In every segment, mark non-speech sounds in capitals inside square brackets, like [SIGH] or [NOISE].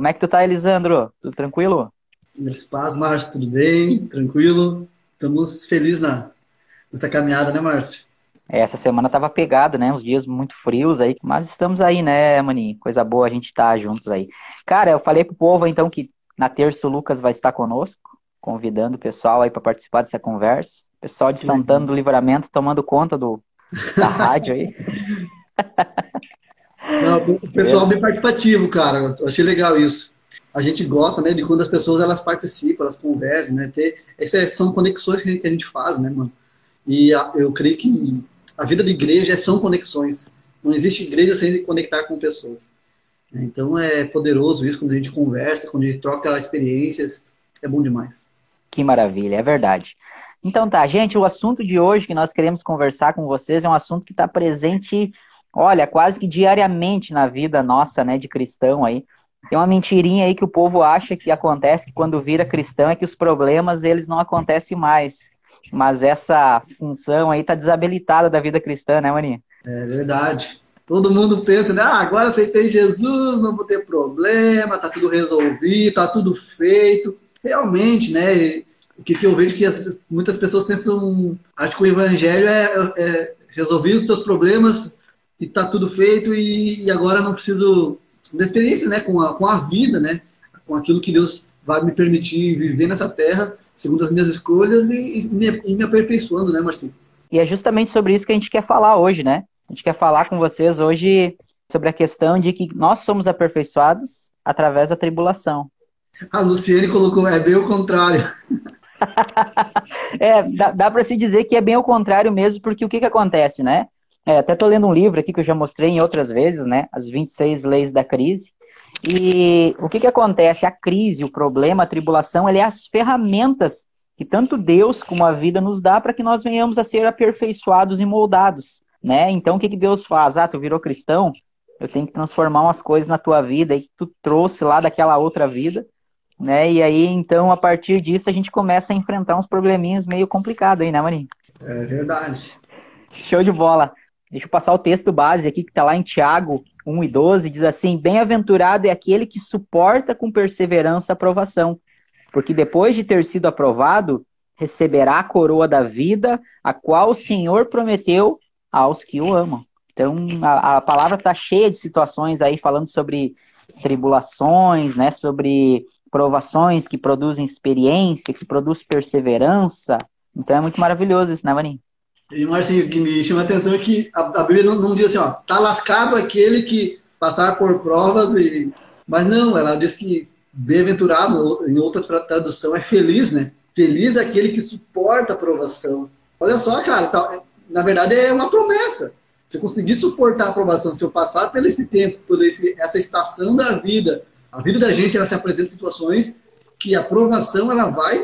Como é que tu tá, Elisandro? Tudo tranquilo? Meus paz, Márcio, tudo bem? Tranquilo? Estamos felizes na, nessa caminhada, né, Márcio? É, essa semana tava pegado, né? Uns dias muito frios aí, mas estamos aí, né, Maninho? Coisa boa a gente tá juntos aí. Cara, eu falei pro povo então que na terça o Lucas vai estar conosco, convidando o pessoal aí para participar dessa conversa. Pessoal de Santana do Livramento tomando conta do, da rádio aí. [LAUGHS] Não, o pessoal é bem participativo, cara. Eu achei legal isso. A gente gosta, né, de quando as pessoas elas participam, elas conversam, né? Ter, essas são conexões que a gente faz, né, mano? E a, eu creio que a vida de igreja são conexões. Não existe igreja sem se conectar com pessoas. Então é poderoso isso quando a gente conversa, quando a gente troca experiências, é bom demais. Que maravilha, é verdade. Então tá, gente, o assunto de hoje que nós queremos conversar com vocês é um assunto que está presente olha, quase que diariamente na vida nossa, né, de cristão aí. Tem uma mentirinha aí que o povo acha que acontece que quando vira cristão é que os problemas eles não acontecem mais. Mas essa função aí tá desabilitada da vida cristã, né, Maninha? É verdade. Todo mundo pensa, né? Ah, agora aceitei Jesus, não vou ter problema, tá tudo resolvido, tá tudo feito. Realmente, né? O que, eu vejo que as, muitas pessoas pensam, acho que o evangelho é, é resolver os seus problemas e tá tudo feito e, e agora não preciso da experiência, né, com a, com a vida, né, com aquilo que Deus vai me permitir viver nessa terra, segundo as minhas escolhas e, e, me, e me aperfeiçoando, né, Marcinho? E é justamente sobre isso que a gente quer falar hoje, né? A gente quer falar com vocês hoje sobre a questão de que nós somos aperfeiçoados através da tribulação. A Luciene colocou, é bem o contrário. [LAUGHS] é, dá, dá para se dizer que é bem o contrário mesmo, porque o que, que acontece, né? É, até estou lendo um livro aqui que eu já mostrei em outras vezes, né? As 26 leis da crise. E o que, que acontece? A crise, o problema, a tribulação, ele é as ferramentas que tanto Deus como a vida nos dá para que nós venhamos a ser aperfeiçoados e moldados, né? Então, o que, que Deus faz? Ah, tu virou cristão? Eu tenho que transformar umas coisas na tua vida aí que tu trouxe lá daquela outra vida, né? E aí, então, a partir disso, a gente começa a enfrentar uns probleminhas meio complicados aí, né, Maninho? É verdade. Show de bola. Deixa eu passar o texto base aqui, que está lá em Tiago 1 e 12, diz assim: Bem-aventurado é aquele que suporta com perseverança a aprovação, porque depois de ter sido aprovado, receberá a coroa da vida, a qual o Senhor prometeu aos que o amam. Então, a, a palavra está cheia de situações aí falando sobre tribulações, né, sobre provações que produzem experiência, que produz perseverança. Então é muito maravilhoso isso, né, Vaninho? E, Marcinho, o que me chama a atenção é que a, Bíblia não, não, diz assim, ó, tá lascado aquele que passar por provas, e... mas não, ela diz que bem-aventurado, em outra tradução, é feliz, né? Feliz é aquele que suporta a provação. Olha só, cara, tá, na verdade é uma promessa. Se eu conseguir suportar a aprovação, se eu passar por esse tempo, por esse, essa estação da vida, a vida da gente ela se apresenta em situações que a aprovação ela vai,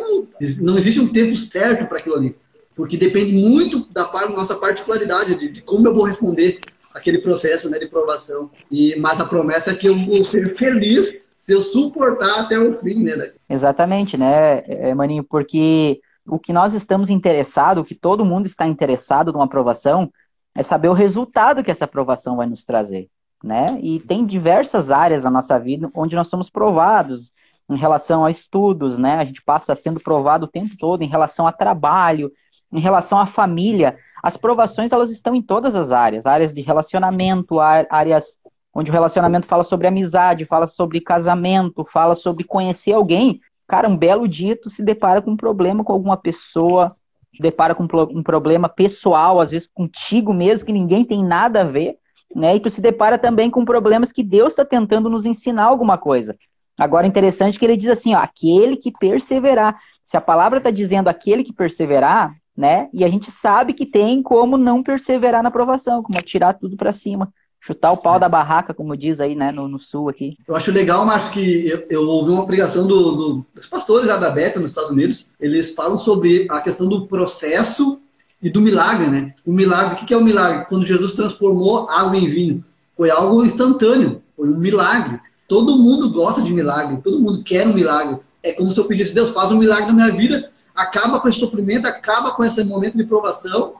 não existe um tempo certo para aquilo ali porque depende muito da nossa particularidade, de, de, como eu vou responder aquele processo né, de provação. E, mas a promessa é que eu vou ser feliz se eu suportar até o fim. Né? Exatamente, né, é, Maninho? Porque o que nós estamos interessados, o que todo mundo está interessado numa aprovação, é saber o resultado que essa aprovação vai nos trazer. Né? E tem diversas áreas na nossa vida onde nós somos provados em relação a estudos, né? A gente passa sendo provado o tempo todo em relação a trabalho, em relação à família, as provações elas estão em todas as áreas, áreas de relacionamento, áreas onde o relacionamento fala sobre amizade, fala sobre casamento, fala sobre conhecer alguém. Cara, um belo dia tu se depara com um problema com alguma pessoa, depara com um problema pessoal, às vezes contigo mesmo, que ninguém tem nada a ver, né? E tu se depara também com problemas que Deus está tentando nos ensinar alguma coisa. Agora, interessante que ele diz assim, ó, aquele que perseverar. Se a palavra está dizendo aquele que perseverar, né? E a gente sabe que tem como não perseverar na aprovação, como tirar tudo para cima, chutar o pau da barraca, como diz aí, né, no, no sul aqui. Eu acho legal, Márcio, que eu, eu ouvi uma pregação do, do, dos pastores lá da Beta, nos Estados Unidos, eles falam sobre a questão do processo e do milagre, né? O milagre, o que é o milagre? Quando Jesus transformou água em vinho, foi algo instantâneo, foi um milagre. Todo mundo gosta de milagre, todo mundo quer um milagre. É como se eu pedisse, Deus, faz um milagre na minha vida, acaba com esse sofrimento, acaba com esse momento de provação,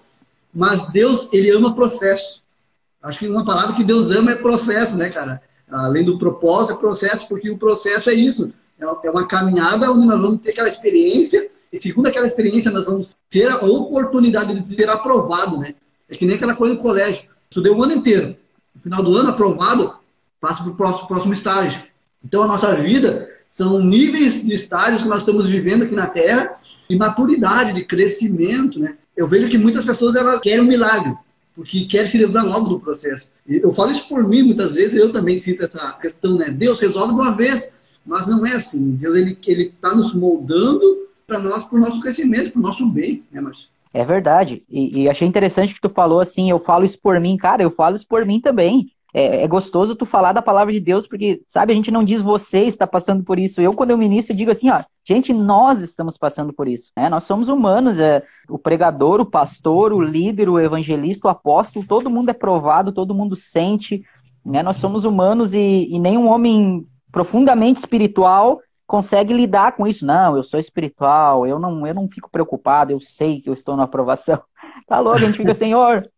mas Deus, ele ama processo. Acho que uma palavra que Deus ama é processo, né, cara? Além do propósito, é processo, porque o processo é isso. É uma caminhada onde nós vamos ter aquela experiência, e segundo aquela experiência, nós vamos ter a oportunidade de ser aprovado, né? É que nem aquela coisa no colégio. Estudei o ano inteiro. No final do ano, aprovado, passa para o próximo, próximo estágio. Então, a nossa vida são níveis de estágios que nós estamos vivendo aqui na Terra, de maturidade, de crescimento, né? Eu vejo que muitas pessoas elas querem um milagre, porque querem se livrar logo do processo. Eu falo isso por mim, muitas vezes eu também sinto essa questão, né? Deus resolve de uma vez, mas não é assim. Deus ele ele está nos moldando para nós, para o nosso crescimento, para o nosso bem, né, Márcio? É verdade. E, e, achei interessante que tu falou assim, eu falo isso por mim, cara, eu falo isso por mim também. É, é, gostoso tu falar da palavra de Deus, porque, sabe, a gente não diz você está passando por isso. Eu, quando eu ministro, eu digo assim, ó, gente, nós estamos passando por isso. Né? Nós somos humanos, é, o pregador, o pastor, o líder, o evangelista, o apóstolo, todo mundo é provado, todo mundo sente. Né? Nós somos humanos e, e nenhum homem profundamente espiritual consegue lidar com isso. Não, eu sou espiritual, eu não, eu não fico preocupado, eu sei que eu estou na aprovação. [LAUGHS] Tá louco, a gente fica, [LAUGHS] Senhor,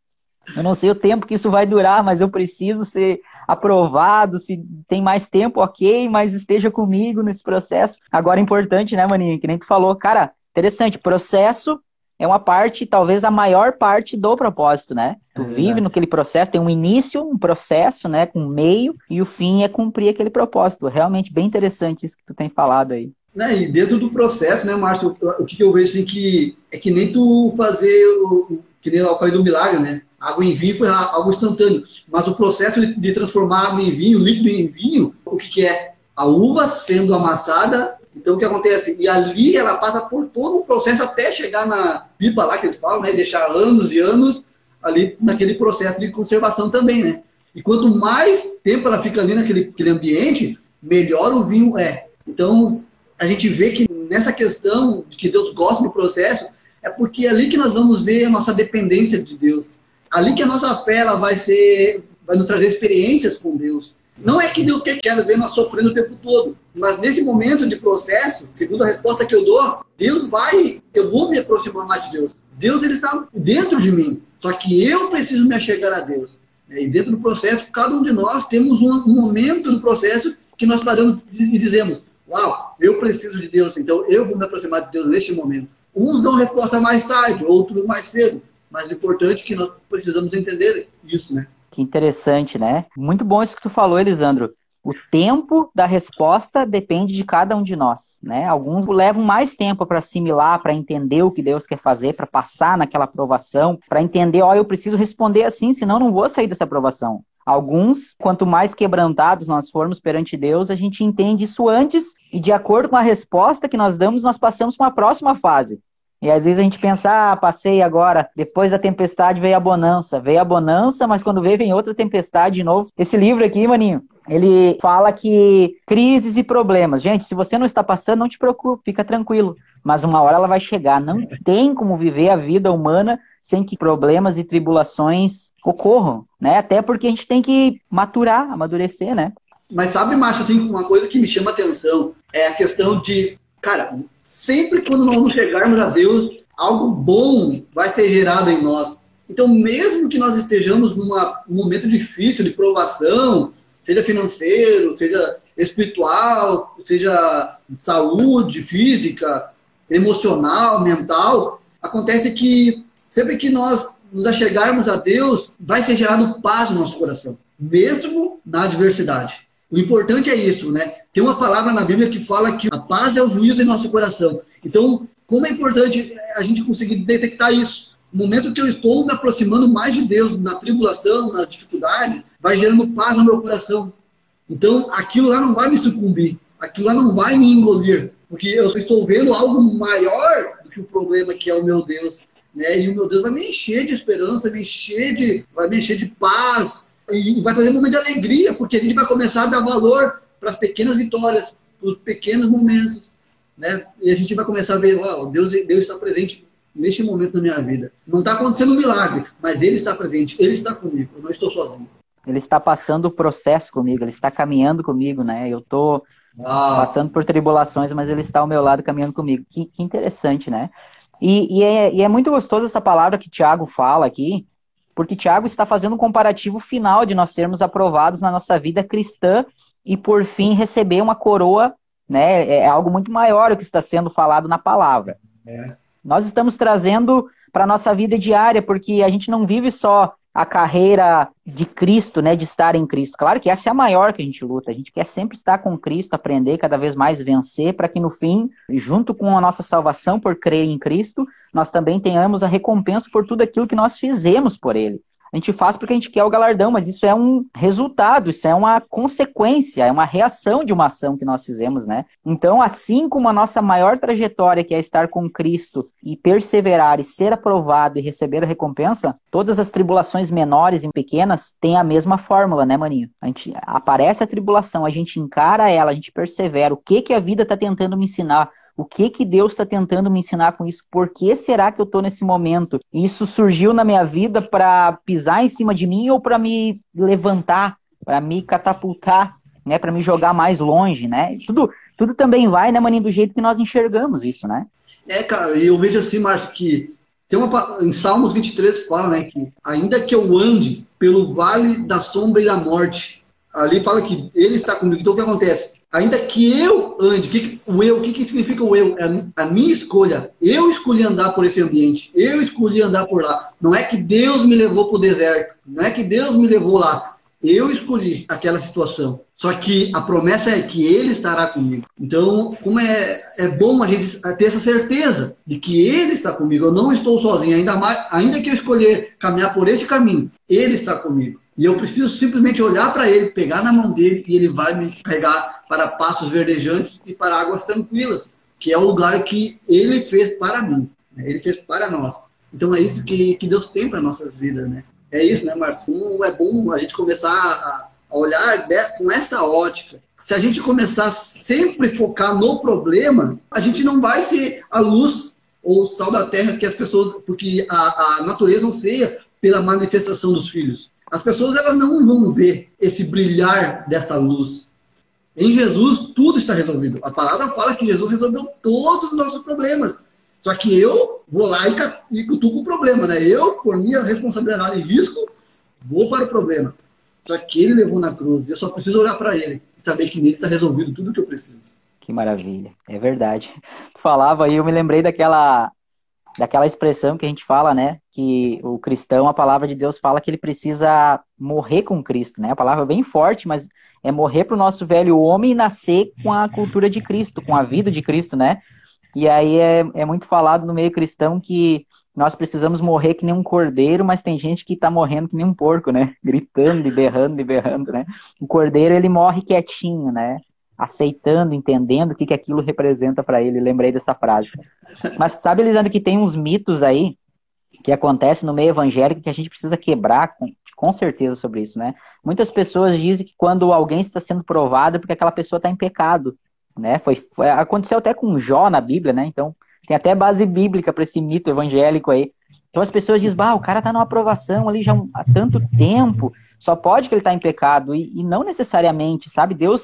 eu não sei o tempo que isso vai durar, mas eu preciso ser aprovado. Se tem mais tempo, ok, mas esteja comigo nesse processo. Agora, é importante, né, Maninho? Que nem tu falou, cara, interessante, processo é uma parte, talvez a maior parte do propósito, né? Tu é vive naquele processo, tem um início, um processo, né, com um meio, e o fim é cumprir aquele propósito. Realmente bem interessante isso que tu tem falado aí. Né, e dentro do processo, né, Márcio, o que eu vejo assim que é que nem tu fazer o que nem eu falei do milagre, né? Água em vinho foi algo instantâneo, mas o processo de transformar água em vinho, líquido em vinho, o que, que é? A uva sendo amassada então, o que acontece? E ali ela passa por todo um processo até chegar na pipa lá que eles falam, né? Deixar anos e anos ali naquele processo de conservação também, né? E quanto mais tempo ela fica ali naquele, naquele ambiente, melhor o vinho é. Então, a gente vê que nessa questão de que Deus gosta do processo, é porque é ali que nós vamos ver a nossa dependência de Deus. Ali que a nossa fé ela vai ser, vai nos trazer experiências com Deus. Não é que Deus quer, quer ver nós sofrendo o tempo todo, mas nesse momento de processo, segundo a resposta que eu dou, Deus vai, eu vou me aproximar mais de Deus. Deus ele está dentro de mim, só que eu preciso me achegar a Deus. E dentro do processo, cada um de nós temos um, momento do processo que nós paramos e dizemos: Uau, eu preciso de Deus, então eu vou me aproximar de Deus neste momento. Uns dão resposta mais tarde, outros mais cedo, mas o importante é que nós precisamos entender isso, né? Que interessante, né? Muito bom isso que tu falou, Elisandro. O tempo da resposta depende de cada um de nós, né? Alguns levam mais tempo para assimilar, para entender o que Deus quer fazer, para passar naquela aprovação, para entender, ó, eu preciso responder assim, senão não vou sair dessa aprovação. Alguns, quanto mais quebrantados nós formos perante Deus, a gente entende isso antes e de acordo com a resposta que nós damos, nós passamos para uma próxima fase. E às vezes a gente pensa, ah, passei agora, depois da tempestade veio a bonança. Veio a bonança, mas quando veio, vem outra tempestade de novo. Esse livro aqui, maninho, ele fala que crises e problemas. Gente, se você não está passando, não te preocupe, fica tranquilo. Mas uma hora ela vai chegar. Não [LAUGHS] tem como viver a vida humana sem que problemas e tribulações ocorram, né? Até porque a gente tem que maturar, amadurecer, né? Mas sabe, Macho, assim, uma coisa que me chama atenção é a questão de, cara, sempre quando nós chegarmos a Deus, algo bom vai ser gerado em nós. Então, mesmo que nós estejamos num momento difícil de provação, seja financeiro, seja espiritual, seja saúde física, emocional, mental, acontece que sempre que nós nos achegarmos a Deus, vai ser gerado paz no nosso coração, mesmo na adversidade. O importante é isso, né? Tem uma palavra na Bíblia que fala que a paz é o juízo em nosso coração. Então, como é importante a gente conseguir detectar isso? No momento que eu estou me aproximando mais de Deus, na tribulação, nas dificuldades, vai gerando paz no meu coração. Então, aquilo lá não vai me sucumbir, aquilo lá não vai me engolir, porque eu estou vendo algo maior do que o problema que é o meu Deus. Né? E o meu Deus vai me encher de esperança, me encher de, vai me encher de paz, e vai trazer um momento de alegria, porque a gente vai começar a dar valor para as pequenas vitórias, para os pequenos momentos, né? E a gente vai começar a ver, ó, Deus, Deus está presente neste momento da minha vida. Não está acontecendo um milagre, mas Ele está presente, Ele está comigo, eu não estou sozinho. Ele está passando o processo comigo, Ele está caminhando comigo, né? Eu estou ah. passando por tribulações, mas Ele está ao meu lado caminhando comigo. Que, que interessante, né? E, e, é, e é muito gostoso essa palavra que Tiago fala aqui, porque Tiago está fazendo um comparativo final de nós sermos aprovados na nossa vida cristã e, por fim, receber uma coroa, né? É algo muito maior o que está sendo falado na palavra. É. Nós estamos trazendo para a nossa vida diária, porque a gente não vive só a carreira de Cristo, né, de estar em Cristo. Claro que essa é a maior que a gente luta. A gente quer sempre estar com Cristo, aprender cada vez mais vencer, para que no fim, junto com a nossa salvação por crer em Cristo, nós também tenhamos a recompensa por tudo aquilo que nós fizemos por Ele. A gente faz porque a gente quer o galardão, mas isso é um resultado, isso é uma consequência, é uma reação de uma ação que nós fizemos, né? Então, assim como a nossa maior trajetória, que é estar com Cristo e perseverar e ser aprovado e receber a recompensa, todas as tribulações menores e pequenas têm a mesma fórmula, né, maninho? A gente aparece a tribulação, a gente encara ela, a gente persevera. O que que a vida está tentando me ensinar? O que que Deus está tentando me ensinar com isso? Por que será que eu estou nesse momento? Isso surgiu na minha vida para pisar em cima de mim ou para me levantar, para me catapultar, né? Para me jogar mais longe, né? Tudo, tudo também vai, né, maninho, do jeito que nós enxergamos isso, né? É, cara, e eu vejo assim, Márcio, que tem uma, em Salmos 23 fala, né, que ainda que eu ande pelo vale da sombra e da morte, ali fala que ele está comigo. Então o que acontece? Ainda que eu ande, que, o eu, o que, que significa o eu? É a minha escolha. Eu escolhi andar por esse ambiente. Eu escolhi andar por lá. Não é que Deus me levou para o deserto. Não é que Deus me levou lá. Eu escolhi aquela situação. Só que a promessa é que Ele estará comigo. Então, como é, é bom a gente ter essa certeza de que Ele está comigo. Eu não estou sozinho. Ainda, mais, ainda que eu escolher caminhar por esse caminho, Ele está comigo. E eu preciso simplesmente olhar para ele, pegar na mão dele e ele vai me pegar para passos verdejantes e para águas tranquilas, que é o lugar que ele fez para mim, né? ele fez para nós. Então é isso que, que Deus tem para nossas vidas, né? É isso, né, Márcio? é bom a gente começar a, olhar com esta ótica. Se a gente começar sempre focar no problema, a gente não vai ser a luz ou o sal da terra que as pessoas, porque a, a natureza anseia pela manifestação dos filhos. As pessoas elas não vão ver esse brilhar dessa luz. Em Jesus, tudo está resolvido. A palavra fala que Jesus resolveu todos os nossos problemas. Só que eu vou lá e, cutuco o problema, né? Eu, por minha responsabilidade e risco, vou para o problema. Só que ele levou na cruz. Eu só preciso olhar para ele e saber que nele está resolvido tudo o que eu preciso. Que maravilha. É verdade. Tu falava aí, eu me lembrei daquela daquela expressão que a gente fala, né? Que o cristão, a palavra de Deus fala que ele precisa morrer com Cristo, né? A palavra é bem forte, mas é morrer para o nosso velho homem e nascer com a cultura de Cristo, com a vida de Cristo, né? E aí é, é muito falado no meio cristão que nós precisamos morrer que nem um cordeiro, mas tem gente que está morrendo que nem um porco, né? [LAUGHS] Gritando e berrando e berrando, né? O cordeiro, ele morre quietinho, né? Aceitando, entendendo o que, que aquilo representa para ele. Lembrei dessa frase. Mas sabe, Elisandro, que tem uns mitos aí que acontecem no meio evangélico que a gente precisa quebrar com, com certeza sobre isso, né? Muitas pessoas dizem que quando alguém está sendo provado é porque aquela pessoa está em pecado, né? Foi, foi, aconteceu até com Jó na Bíblia, né? Então tem até base bíblica para esse mito evangélico aí. Então as pessoas dizem, bah, o cara está numa aprovação ali já há tanto tempo, só pode que ele está em pecado e, e não necessariamente, sabe? Deus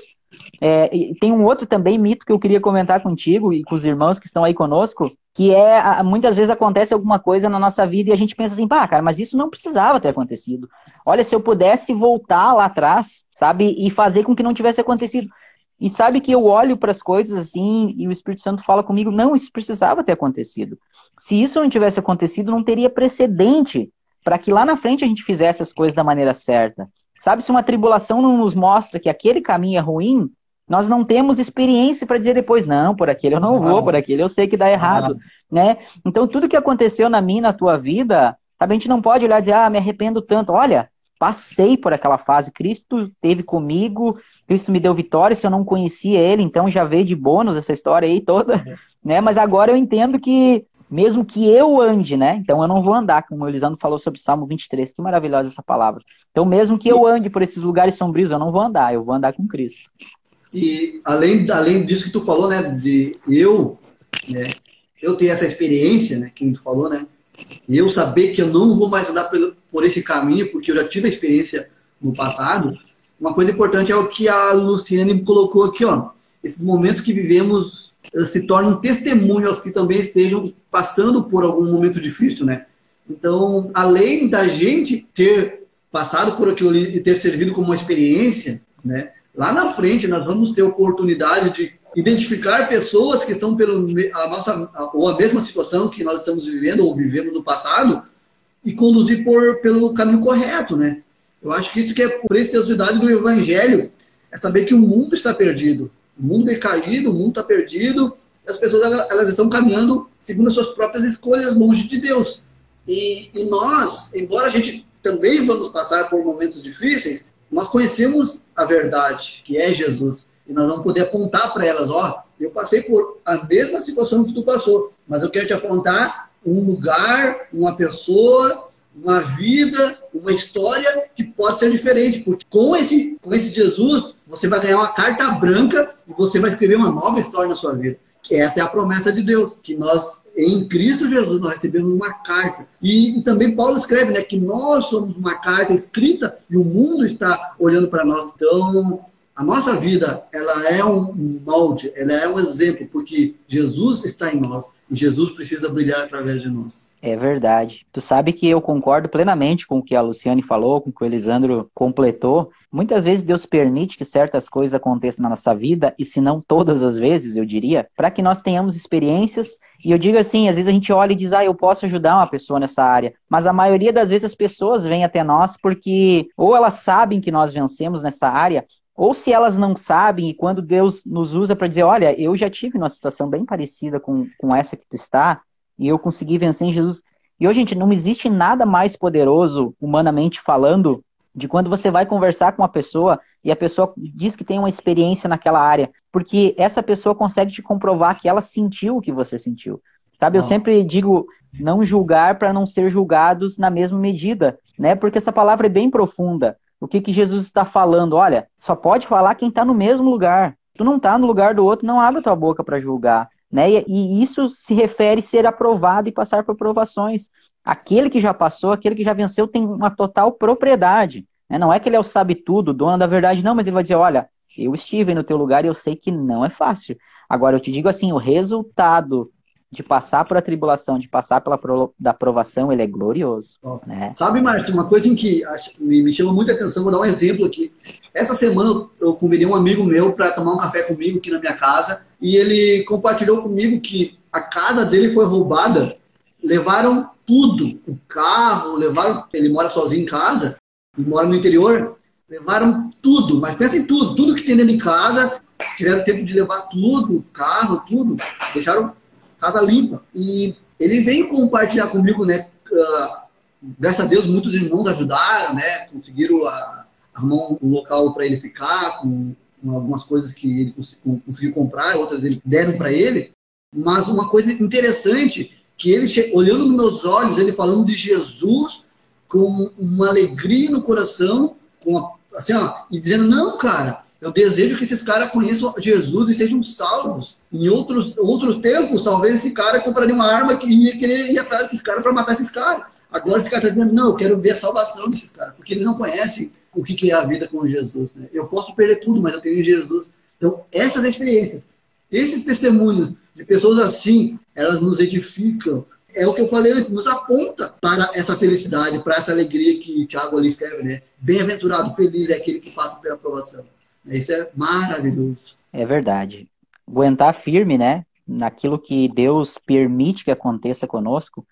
é, tem um outro também mito que eu queria comentar contigo e com os irmãos que estão aí conosco, que é muitas vezes acontece alguma coisa na nossa vida e a gente pensa assim, pá, cara, mas isso não precisava ter acontecido. Olha, se eu pudesse voltar lá atrás, sabe, e fazer com que não tivesse acontecido. E sabe que eu olho para as coisas assim e o Espírito Santo fala comigo, não, isso precisava ter acontecido. Se isso não tivesse acontecido, não teria precedente para que lá na frente a gente fizesse as coisas da maneira certa. Sabe, se uma tribulação não nos mostra que aquele caminho é ruim, nós não temos experiência para dizer depois, não, por aquele eu não vou, por aquele eu sei que dá errado, né? Então, tudo que aconteceu na minha, na tua vida, sabe, a gente não pode olhar e dizer, ah, me arrependo tanto. Olha, passei por aquela fase, Cristo esteve comigo, Cristo me deu vitória, se eu não conhecia ele, então já veio de bônus essa história aí toda, né? Mas agora eu entendo que mesmo que eu ande, né? Então eu não vou andar, como o Elisandro falou sobre o Salmo 23, que maravilhosa essa palavra. Então, mesmo que eu ande por esses lugares sombrios, eu não vou andar, eu vou andar com Cristo. E além, além disso que tu falou, né, de eu, né, eu ter essa experiência, né, que tu falou, né, eu saber que eu não vou mais andar por, por esse caminho, porque eu já tive a experiência no passado, uma coisa importante é o que a Luciane colocou aqui, ó, esses momentos que vivemos se tornam um testemunho aos que também estejam passando por algum momento difícil, né? Então, além da gente ter passado por aquilo e ter servido como uma experiência, né, lá na frente nós vamos ter oportunidade de identificar pessoas que estão pelo a nossa ou a mesma situação que nós estamos vivendo ou vivemos no passado e conduzir por, pelo caminho correto, né? Eu acho que isso que é a preciosidade do evangelho, é saber que o mundo está perdido. O mundo é caído, o mundo está perdido, as pessoas elas, elas, estão caminhando segundo as suas próprias escolhas longe de Deus. E, e nós, embora a gente também vamos passar por momentos difíceis, nós conhecemos a verdade, que é Jesus. E nós vamos poder apontar para elas, ó, eu passei por a mesma situação que tu passou, mas eu quero te apontar um lugar, uma pessoa, uma vida, uma história que pode ser diferente, porque com esse, com esse Jesus, você vai ganhar uma carta branca e você vai escrever uma nova história na sua vida. Que essa é a promessa de Deus, que nós, em Cristo Jesus, nós recebemos uma carta. E, e também Paulo escreve né, que nós somos uma carta escrita e o mundo está olhando para nós. Então, a nossa vida, ela é um molde, ela é um exemplo, porque Jesus está em nós e Jesus precisa brilhar através de nós. É verdade. Tu sabe que eu concordo plenamente com o que a Luciane falou, com o que o Elisandro completou. Muitas vezes Deus permite que certas coisas aconteçam na nossa vida, e se não todas as vezes, eu diria, para que nós tenhamos experiências. E eu digo assim, às vezes a gente olha e diz, ah, eu posso ajudar uma pessoa nessa área. Mas a maioria das vezes as pessoas vêm até nós porque ou elas sabem que nós vencemos nessa área, ou se elas não sabem, e quando Deus nos usa para dizer, olha, eu já tive uma situação bem parecida com, com essa que tu está, e eu consegui vencer em Jesus. E hoje, gente, não existe nada mais poderoso, humanamente falando, de quando você vai conversar com uma pessoa e a pessoa diz que tem uma experiência naquela área, porque essa pessoa consegue te comprovar que ela sentiu o que você sentiu. Sabe, eu sempre digo não julgar para não ser julgados na mesma medida, né? Porque essa palavra é bem profunda. O que, que Jesus está falando? Olha, só pode falar quem está no mesmo lugar. Tu não está no lugar do outro, não abre tua boca para julgar. Né? E, isso se refere a ser aprovado e passar por provações. Aquele que já passou, aquele que já venceu, tem uma total propriedade. Né? Não é que ele é o sabe tudo, dono da verdade, não, mas ele vai dizer: olha, eu estive no teu lugar e eu sei que não é fácil. Agora, eu te digo assim: o resultado de passar por a tribulação, de passar pela pro, da provação, ele é glorioso. Né? Sabe, Martin, uma coisa em que me, me chama muita atenção, vou dar um exemplo aqui. Essa semana eu convidei um amigo meu para tomar um café comigo aqui na minha casa e ele compartilhou comigo que a casa dele foi roubada, levaram tudo, o carro, levaram, ele mora sozinho em casa, mora no interior, levaram tudo, mas pensa em tudo, tudo que tem dentro de casa, tiveram tempo de levar tudo, carro, tudo, deixaram casa limpa. E ele veio compartilhar comigo, né? Uh, graças a Deus, muitos irmãos ajudaram, né? Conseguiram uh, arrumar um local para ele ficar, com, com, algumas coisas que ele conseguiu comprar, outras ele deram para ele. Mas uma coisa interessante que ele olhando nos meus olhos, ele falando de Jesus com uma alegria no coração, com a, assim, ó, e dizendo não, cara, eu desejo que esses caras conheçam Jesus e sejam salvos. Em outros, outros tempos, talvez esse cara compraria uma arma que ia querer ir atrás desses caras para matar esses caras. Agora está dizendo, não, eu quero ver a salvação desses caras, porque eles não conhecem o que é a vida com Jesus. Né? Eu posso perder tudo, mas eu tenho Jesus. Então, essas experiências, esses testemunhos de pessoas assim, elas nos edificam. É o que eu falei antes, nos aponta para essa felicidade, para essa alegria que Tiago ali escreve, né? Bem-aventurado, feliz é aquele que passa pela aprovação. Isso é maravilhoso. É verdade. Aguentar firme, né? Naquilo que Deus permite que aconteça conosco,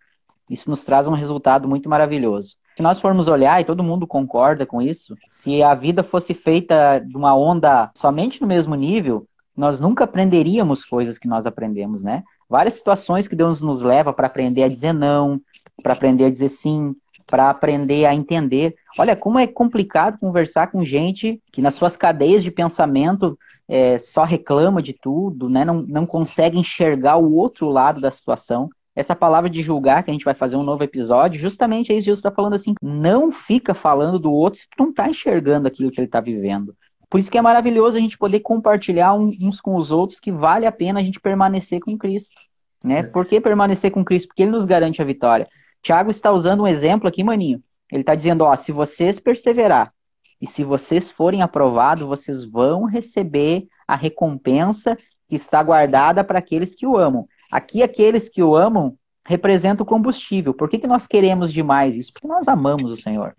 isso nos traz um resultado muito maravilhoso. Se nós formos olhar, e todo mundo concorda com isso, se a vida fosse feita de uma onda somente no mesmo nível, nós nunca aprenderíamos coisas que nós aprendemos, né? Várias situações que Deus nos leva para aprender a dizer não, para aprender a dizer sim, para aprender a entender. Olha, como é complicado conversar com gente que nas suas cadeias de pensamento é, só reclama de tudo, né? não, não consegue enxergar o outro lado da situação. Essa palavra de julgar, que a gente vai fazer um novo episódio, justamente é isso Jesus está falando assim: não fica falando do outro se tu não está enxergando aquilo que ele está vivendo. Por isso que é maravilhoso a gente poder compartilhar uns com os outros que vale a pena a gente permanecer com Cristo. Né? É. Por que permanecer com Cristo? Porque ele nos garante a vitória. Tiago está usando um exemplo aqui, maninho. Ele está dizendo, ó, se vocês perseverar e se vocês forem aprovados, vocês vão receber a recompensa que está guardada para aqueles que o amam. Aqui, aqueles que o amam representa o combustível. Por que, que nós queremos demais isso? Porque nós amamos o Senhor.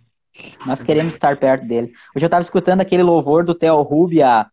Nós queremos estar perto dele. Hoje eu estava escutando aquele louvor do Theo Rubia,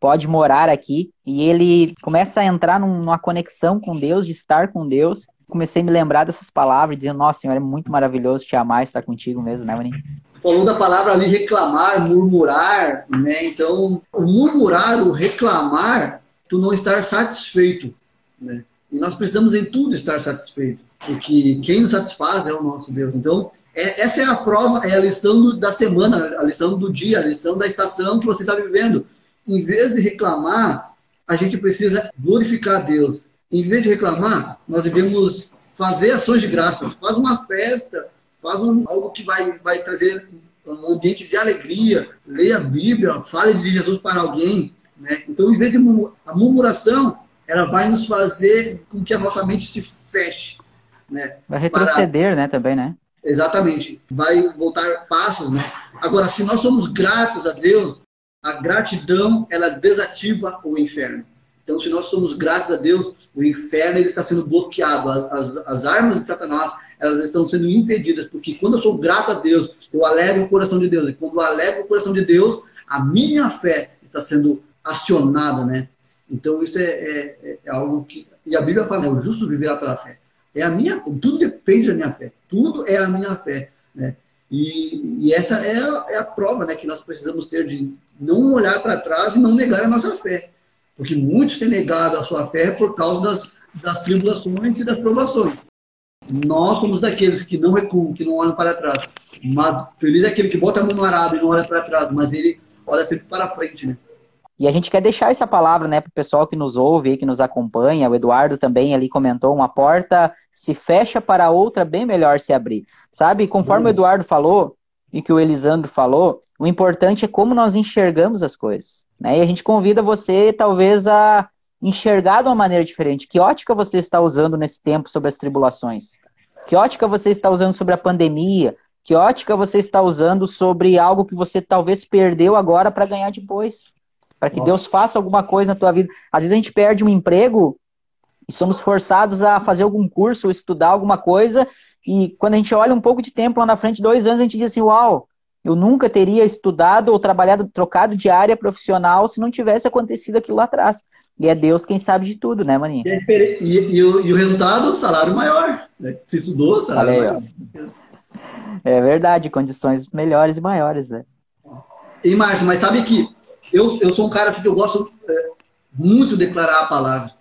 Pode Morar Aqui, e ele começa a entrar numa conexão com Deus, de estar com Deus. Comecei a me lembrar dessas palavras, dizendo, nossa, Senhor, é muito maravilhoso te amar, estar contigo mesmo, né, Maninho? Falou da palavra ali reclamar, murmurar, né? Então, o murmurar, o reclamar, tu não estar satisfeito, né? E nós precisamos em tudo estar satisfeitos, porque quem nos satisfaz é o nosso Deus. Então, é, essa é a prova, é a lição da semana, a lição do dia, a lição da estação que você está vivendo. Em vez de reclamar, a gente precisa glorificar a Deus. Em vez de reclamar, nós devemos fazer ações de graça. Faz uma festa, faz um, algo que vai, vai trazer um ambiente de alegria. Leia a Bíblia, fale de Jesus para alguém. Né? Então, em vez de a murmuração, ela vai nos fazer com que a nossa mente se feche. Né? Vai retroceder, Para... né, também, né? Exatamente. Vai voltar passos, né? Agora, se nós somos gratos a Deus, a gratidão, ela desativa o inferno. Então, se nós somos gratos a Deus, o inferno ele está sendo bloqueado. As, as, as armas de Satanás, elas estão sendo impedidas. Porque quando eu sou grato a Deus, eu alegro o coração de Deus. E quando eu alegro o coração de Deus, a minha fé está sendo acionada, né? Então, isso é, é, é, algo que. E a Bíblia fala, né, o justo viverá pela fé. É a minha, tudo depende da minha fé. Tudo é a minha fé. Né? E, e essa é a, é a, prova né, que nós precisamos ter de não olhar para trás e não negar a nossa fé. Porque muitos têm negado a sua fé por causa das, das tribulações e das provações. Nós somos daqueles que não recuam, que não olham para trás. Mas feliz é aquele que bota a mão no arado e não olha para trás, mas ele olha sempre para frente, né? E a gente quer deixar essa palavra, né, para o pessoal que nos ouve, que nos acompanha. O Eduardo também ali comentou: uma porta se fecha para outra bem melhor se abrir. Sabe? Conforme o Eduardo falou e que o Elisandro falou, o importante é como nós enxergamos as coisas. Né? E a gente convida você, talvez, a enxergar de uma maneira diferente. Que ótica você está usando nesse tempo sobre as tribulações? Que ótica você está usando sobre a pandemia? Que ótica você está usando sobre algo que você talvez perdeu agora para ganhar depois? Para que Nossa. Deus faça alguma coisa na tua vida. Às vezes a gente perde um emprego e somos forçados a fazer algum curso, estudar alguma coisa, e quando a gente olha um pouco de tempo lá na frente, dois anos, a gente diz assim, uau, eu nunca teria estudado ou trabalhado, trocado de área profissional se não tivesse acontecido aquilo lá atrás. E é Deus quem sabe de tudo, né, Maninho? E, e, e, o, e o, resultado, salário maior. Né? Se estudou, salário Valeu. maior. É verdade, condições melhores e maiores, né? E Márcio, mas sabe que eu, eu sou um cara que eu gosto é, muito de declarar a palavra.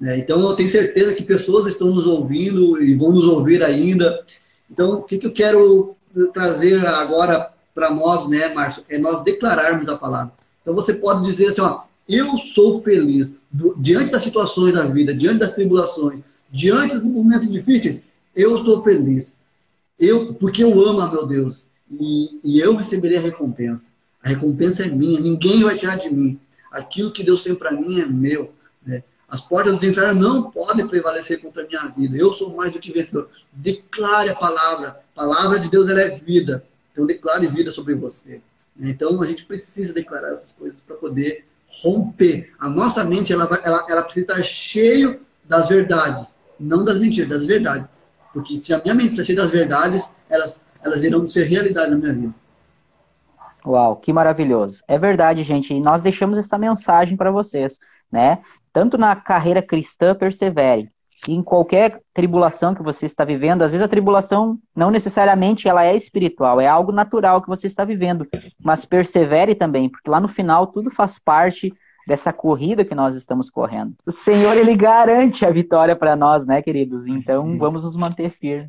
Né? Então eu tenho certeza que pessoas estão nos ouvindo e vão nos ouvir ainda. Então, o que, que eu quero trazer agora para nós, né, Márcio? É nós declararmos a palavra. Então você pode dizer assim, ó, eu sou feliz do, diante das situações da vida, diante das tribulações, diante dos momentos difíceis, eu estou feliz. Eu, porque eu amo a meu Deus e, e eu receberei a recompensa. A recompensa é minha, ninguém vai tirar de mim. Aquilo que Deus tem para mim é meu. Né? As portas do inferno não podem prevalecer contra a minha vida. Eu sou mais do que vencedor. Declare a palavra. A palavra de Deus ela é vida. Então declare vida sobre você. Então a gente precisa declarar essas coisas para poder romper. A nossa mente ela, ela, ela precisa estar cheio das verdades, não das mentiras, das verdades. Porque se a minha mente está cheia das verdades, elas, elas irão ser realidade na minha vida. Uau, que maravilhoso. É verdade, gente. E nós deixamos essa mensagem para vocês, né? Tanto na carreira cristã, persevere. E em qualquer tribulação que você está vivendo, às vezes a tribulação não necessariamente ela é espiritual, é algo natural que você está vivendo, mas persevere também, porque lá no final tudo faz parte dessa corrida que nós estamos correndo. O Senhor ele garante a vitória para nós, né, queridos? Então vamos nos manter firmes.